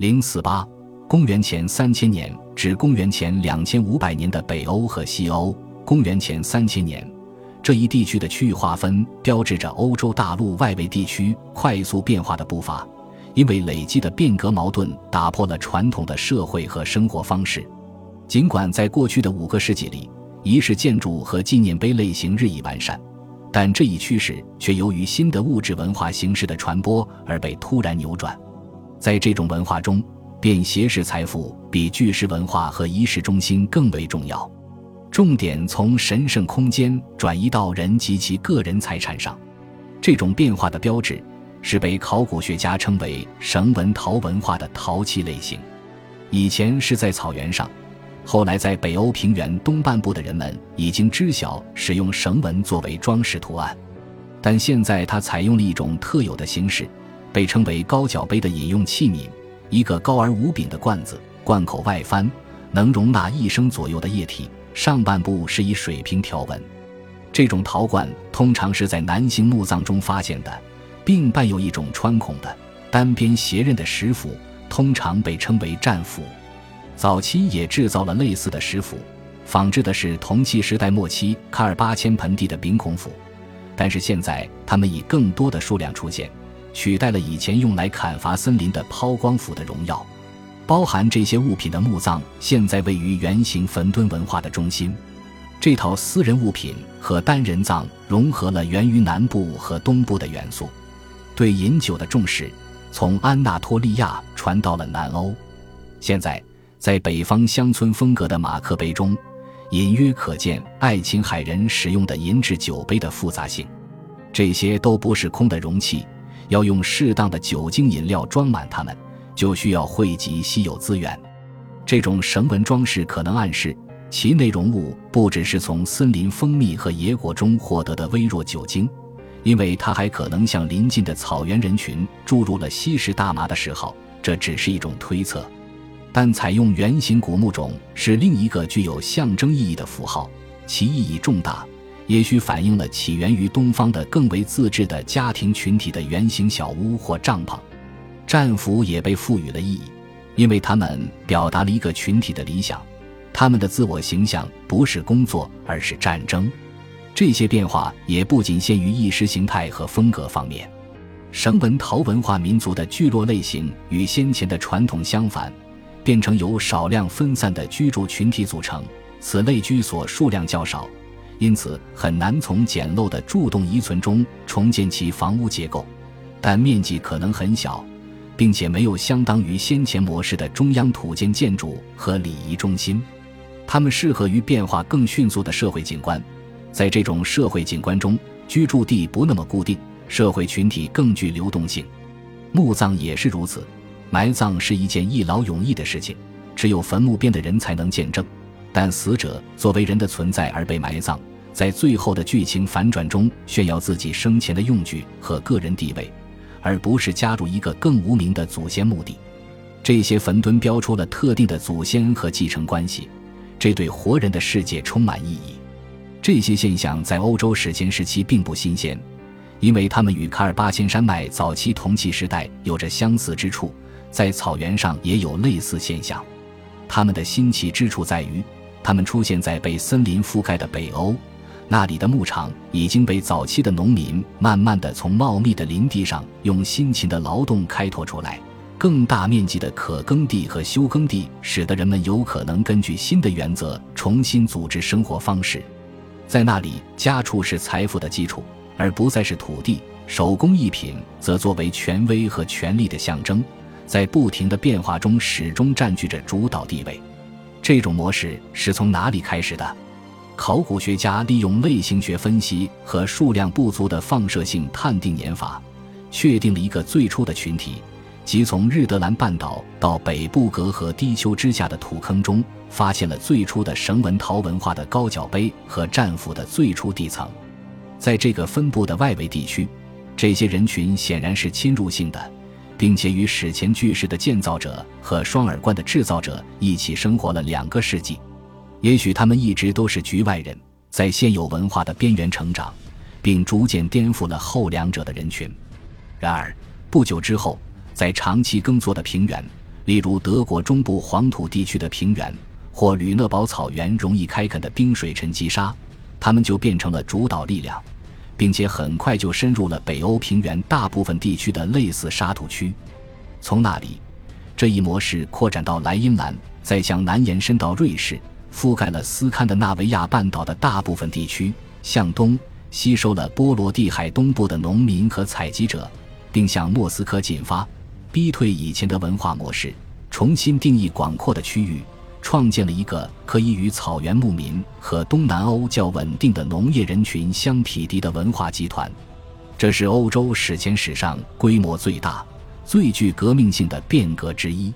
零四八，公元前三千年至公元前两千五百年的北欧和西欧。公元前三千年，这一地区的区域划分标志着欧洲大陆外围地区快速变化的步伐，因为累积的变革矛盾打破了传统的社会和生活方式。尽管在过去的五个世纪里，仪式建筑和纪念碑类型日益完善，但这一趋势却由于新的物质文化形式的传播而被突然扭转。在这种文化中，便携式财富比巨石文化和仪式中心更为重要。重点从神圣空间转移到人及其个人财产上，这种变化的标志是被考古学家称为绳纹陶文化的陶器类型。以前是在草原上，后来在北欧平原东半部的人们已经知晓使用绳纹作为装饰图案，但现在它采用了一种特有的形式，被称为高脚杯的饮用器皿，一个高而无柄的罐子，罐口外翻，能容纳一升左右的液体。上半部是以水平条纹，这种陶罐通常是在男性墓葬中发现的，并伴有一种穿孔的单边斜刃的石斧，通常被称为战斧。早期也制造了类似的石斧，仿制的是铜器时代末期卡尔巴阡盆地的柄孔斧，但是现在它们以更多的数量出现，取代了以前用来砍伐森林的抛光斧的荣耀。包含这些物品的墓葬现在位于圆形坟墩文化的中心。这套私人物品和单人葬融合了源于南部和东部的元素。对饮酒的重视从安纳托利亚传到了南欧。现在，在北方乡村风格的马克杯中，隐约可见爱琴海人使用的银质酒杯的复杂性。这些都不是空的容器，要用适当的酒精饮料装满它们。就需要汇集稀有资源，这种绳纹装饰可能暗示其内容物不只是从森林蜂蜜和野果中获得的微弱酒精，因为它还可能向邻近的草原人群注入了吸食大麻的嗜好。这只是一种推测，但采用圆形古木种是另一个具有象征意义的符号，其意义重大，也许反映了起源于东方的更为自治的家庭群体的圆形小屋或帐篷。战俘也被赋予了意义，因为他们表达了一个群体的理想，他们的自我形象不是工作，而是战争。这些变化也不仅限于意识形态和风格方面。绳纹陶文化民族的聚落类型与先前的传统相反，变成由少量分散的居住群体组成。此类居所数量较少，因此很难从简陋的柱洞遗存中重建其房屋结构，但面积可能很小。并且没有相当于先前模式的中央土建建筑和礼仪中心，它们适合于变化更迅速的社会景观。在这种社会景观中，居住地不那么固定，社会群体更具流动性。墓葬也是如此，埋葬是一件一劳永逸的事情，只有坟墓边的人才能见证。但死者作为人的存在而被埋葬，在最后的剧情反转中炫耀自己生前的用具和个人地位。而不是加入一个更无名的祖先墓地，这些坟墩标出了特定的祖先和继承关系，这对活人的世界充满意义。这些现象在欧洲史前时期并不新鲜，因为它们与卡尔巴阡山脉早期铜器时代有着相似之处，在草原上也有类似现象。它们的新奇之处在于，它们出现在被森林覆盖的北欧。那里的牧场已经被早期的农民慢慢地从茂密的林地上用辛勤的劳动开拓出来，更大面积的可耕地和休耕地使得人们有可能根据新的原则重新组织生活方式。在那里，家畜是财富的基础，而不再是土地；手工艺品则作为权威和权力的象征，在不停的变化中始终占据着主导地位。这种模式是从哪里开始的？考古学家利用类型学分析和数量不足的放射性探定年法，确定了一个最初的群体，即从日德兰半岛到北部隔河低丘之下的土坑中，发现了最初的绳纹陶文化的高脚杯和战斧的最初地层。在这个分布的外围地区，这些人群显然是侵入性的，并且与史前巨石的建造者和双耳罐的制造者一起生活了两个世纪。也许他们一直都是局外人，在现有文化的边缘成长，并逐渐颠覆了后两者的人群。然而，不久之后，在长期耕作的平原，例如德国中部黄土地区的平原或吕讷堡草原容易开垦的冰水沉积沙，他们就变成了主导力量，并且很快就深入了北欧平原大部分地区的类似沙土区。从那里，这一模式扩展到莱茵兰，再向南延伸到瑞士，覆盖了斯堪的纳维亚半岛的大部分地区，向东吸收了波罗的海东部的农民和采集者，并向莫斯科进发，逼退以前的文化模式，重新定义广阔的区域，创建了一个可以与草原牧民和东南欧较稳定的农业人群相匹敌的文化集团。这是欧洲史前史上规模最大。最具革命性的变革之一。